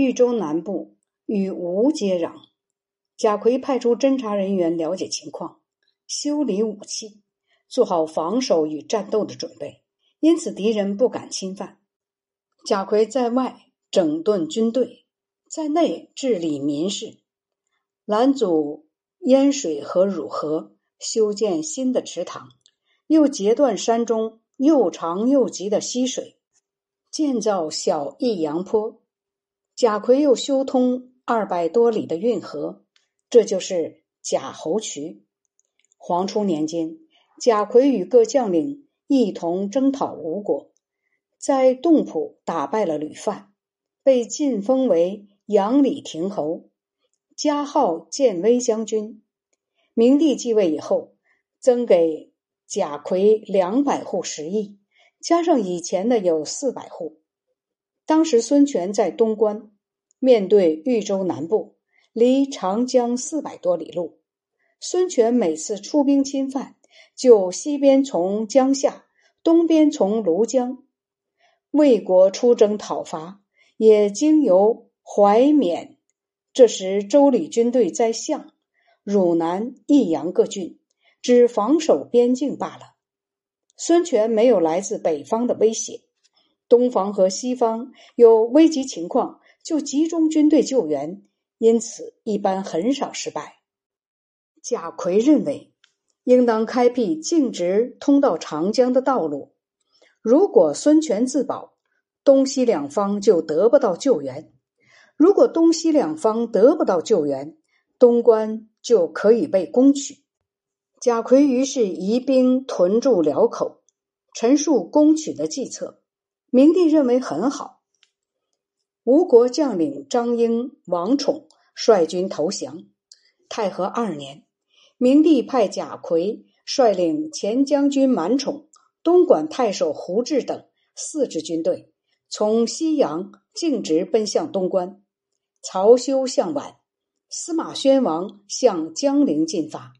豫州南部与吴接壤。贾逵派出侦查人员了解情况，修理武器，做好防守与战斗的准备，因此敌人不敢侵犯。贾逵在外整顿军队，在内治理民事，拦阻淹水和汝河，修建新的池塘，又截断山中又长又急的溪水，建造小益阳坡。贾逵又修通二百多里的运河。这就是贾侯渠。黄初年间，贾逵与各将领一同征讨吴国，在洞浦打败了吕范，被晋封为阳里亭侯，加号建威将军。明帝继位以后，增给贾逵两百户食邑，加上以前的有四百户。当时孙权在东关，面对豫州南部。离长江四百多里路，孙权每次出兵侵犯，就西边从江夏，东边从庐江。魏国出征讨伐，也经由淮缅。这时周礼军队在相、汝南、益阳各郡，只防守边境罢了。孙权没有来自北方的威胁，东方和西方有危急情况，就集中军队救援。因此，一般很少失败。贾逵认为，应当开辟径直通到长江的道路。如果孙权自保，东西两方就得不到救援；如果东西两方得不到救援，东关就可以被攻取。贾逵于是移兵屯驻辽口，陈述攻取的计策。明帝认为很好。吴国将领张英、王宠率军投降。太和二年，明帝派贾逵率领前将军满宠、东莞太守胡志等四支军队，从西阳径直奔向东关。曹休向宛，司马宣王向江陵进发。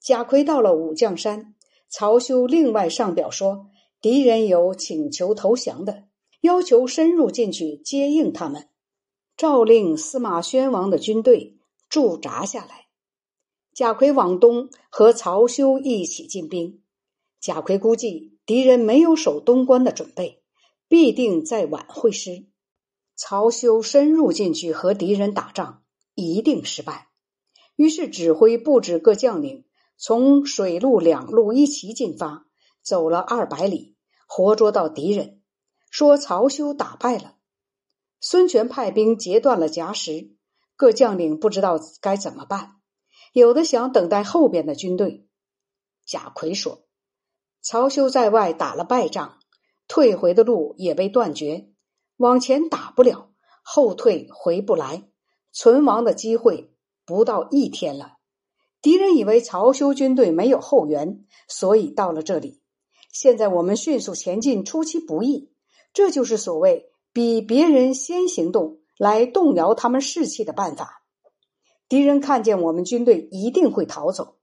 贾逵到了武将山，曹休另外上表说，敌人有请求投降的。要求深入进去接应他们，诏令司马宣王的军队驻扎下来。贾逵往东和曹休一起进兵。贾逵估计敌人没有守东关的准备，必定在晚会师。曹休深入进去和敌人打仗，一定失败。于是指挥布置各将领从水陆两路一齐进发，走了二百里，活捉到敌人。说曹休打败了，孙权派兵截断了夹石，各将领不知道该怎么办，有的想等待后边的军队。贾逵说：“曹休在外打了败仗，退回的路也被断绝，往前打不了，后退回不来，存亡的机会不到一天了。敌人以为曹休军队没有后援，所以到了这里。现在我们迅速前进，出其不意。”这就是所谓比别人先行动来动摇他们士气的办法。敌人看见我们军队一定会逃走。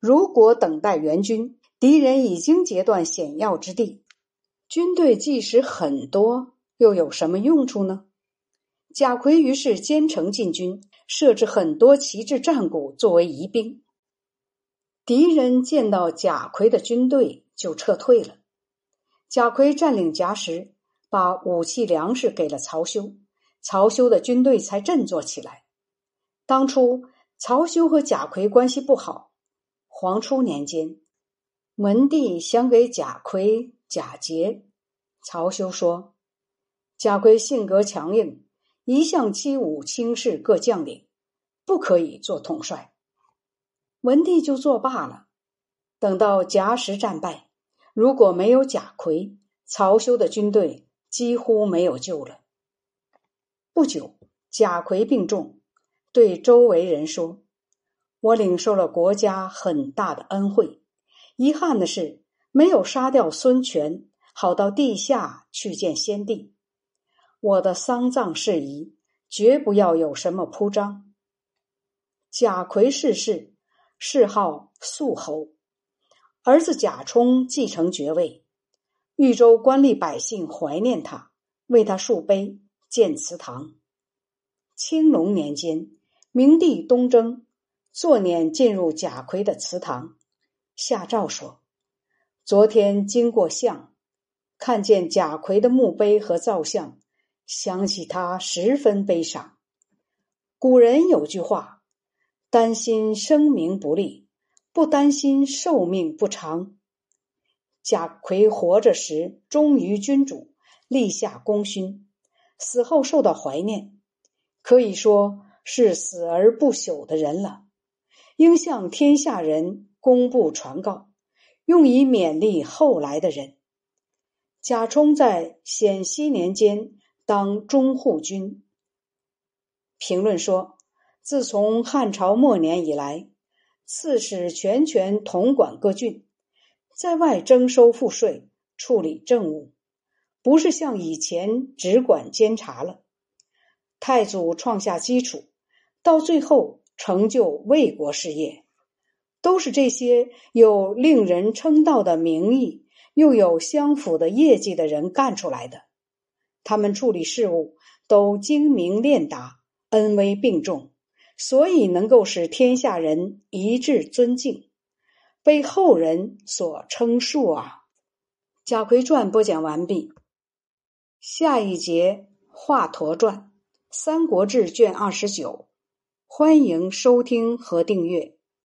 如果等待援军，敌人已经截断险要之地，军队即使很多，又有什么用处呢？贾逵于是兼程进军，设置很多旗帜战鼓作为疑兵。敌人见到贾逵的军队就撤退了。贾逵占领夹石，把武器粮食给了曹休，曹休的军队才振作起来。当初曹休和贾逵关系不好。黄初年间，文帝想给贾逵假节，曹休说：“贾逵性格强硬，一向欺侮轻视各将领，不可以做统帅。”文帝就作罢了。等到硖石战败。如果没有贾逵，曹休的军队几乎没有救了。不久，贾逵病重，对周围人说：“我领受了国家很大的恩惠，遗憾的是没有杀掉孙权，好到地下去见先帝。我的丧葬事宜，绝不要有什么铺张。”贾逵逝世，谥号肃侯。儿子贾充继承爵位，豫州官吏百姓怀念他，为他树碑、建祠堂。青龙年间，明帝东征，坐辇进入贾逵的祠堂，下诏说：“昨天经过巷，看见贾逵的墓碑和造像，想起他十分悲伤。古人有句话：‘担心声名不立，不担心寿命不长。’贾逵活着时忠于君主，立下功勋，死后受到怀念。”可以说是死而不朽的人了，应向天下人公布传告，用以勉励后来的人。贾充在显熙年间当中护军。评论说，自从汉朝末年以来，刺史全权统管各郡，在外征收赋税，处理政务，不是像以前只管监察了。太祖创下基础，到最后成就魏国事业，都是这些有令人称道的名义，又有相符的业绩的人干出来的。他们处理事务都精明练达，恩威并重，所以能够使天下人一致尊敬，被后人所称述啊。贾逵传播讲完毕，下一节华佗传。《三国志》卷二十九，欢迎收听和订阅。